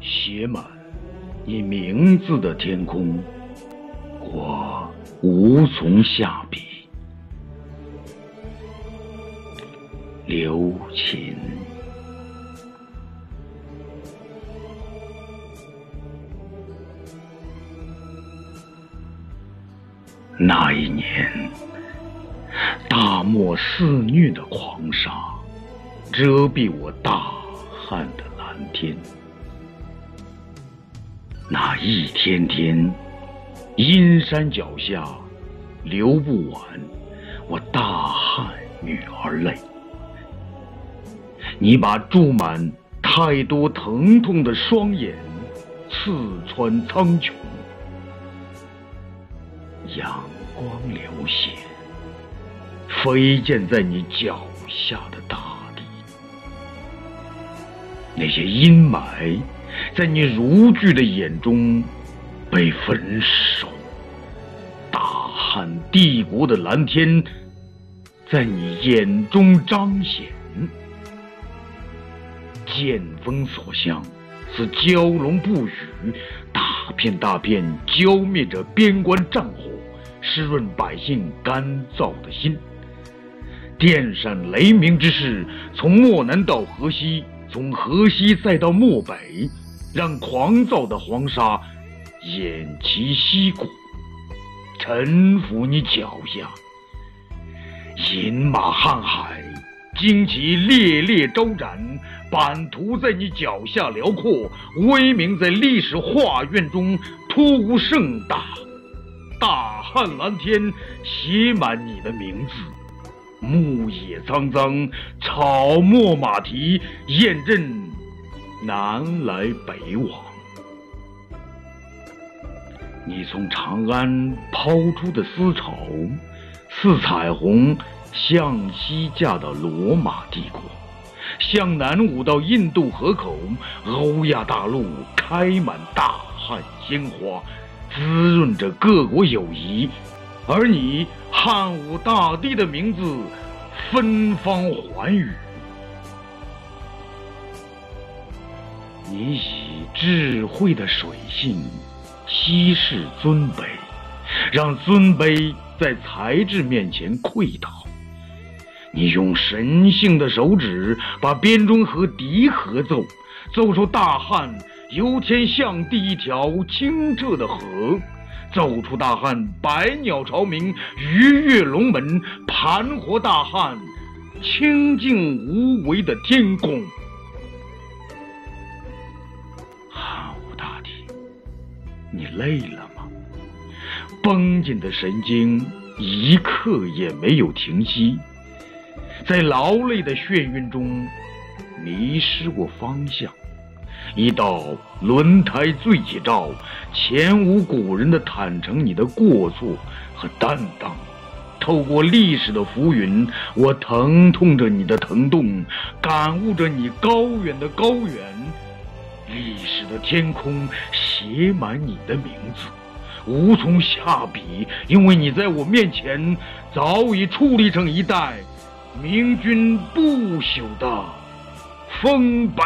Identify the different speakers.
Speaker 1: 写满你名字的天空我无从下笔。留情。那一年，大漠肆虐的狂沙遮蔽我大汉的蓝天。那一天天，阴山脚下流不完我大汉女儿泪。你把注满太多疼痛的双眼刺穿苍穹。阳光流泻，飞溅在你脚下的大地。那些阴霾，在你如炬的眼中被焚烧。大汉帝国的蓝天，在你眼中彰显。剑锋所向，似蛟龙不语。大片大片浇灭着边关战火。湿润百姓干燥的心，电闪雷鸣之势从漠南到河西，从河西再到漠北，让狂躁的黄沙偃旗息鼓，臣服你脚下。饮马瀚海，旌旗猎猎招展，版图在你脚下辽阔，威名在历史画卷中突兀盛大。大汉蓝天写满你的名字，牧野苍苍，草木马蹄，雁阵南来北往。你从长安抛出的丝绸，似彩虹向西嫁到罗马帝国，向南舞到印度河口，欧亚大陆开满大汉鲜花。滋润着各国友谊，而你汉武大帝的名字芬芳寰宇。你以智慧的水性稀释尊卑，让尊卑在才智面前溃倒。你用神性的手指把编钟和笛合奏，奏出大汉。由天向地一条清澈的河，奏出大汉百鸟朝鸣，鱼跃龙门，盘活大汉清净无为的天空。汉武大帝，你累了吗？绷紧的神经一刻也没有停息，在劳累的眩晕中迷失过方向。一道轮胎醉起照，前无古人的坦诚，你的过错和担当，透过历史的浮云，我疼痛着你的疼痛，感悟着你高远的高远。历史的天空写满你的名字，无从下笔，因为你在我面前早已矗立成一代明君不朽的丰碑。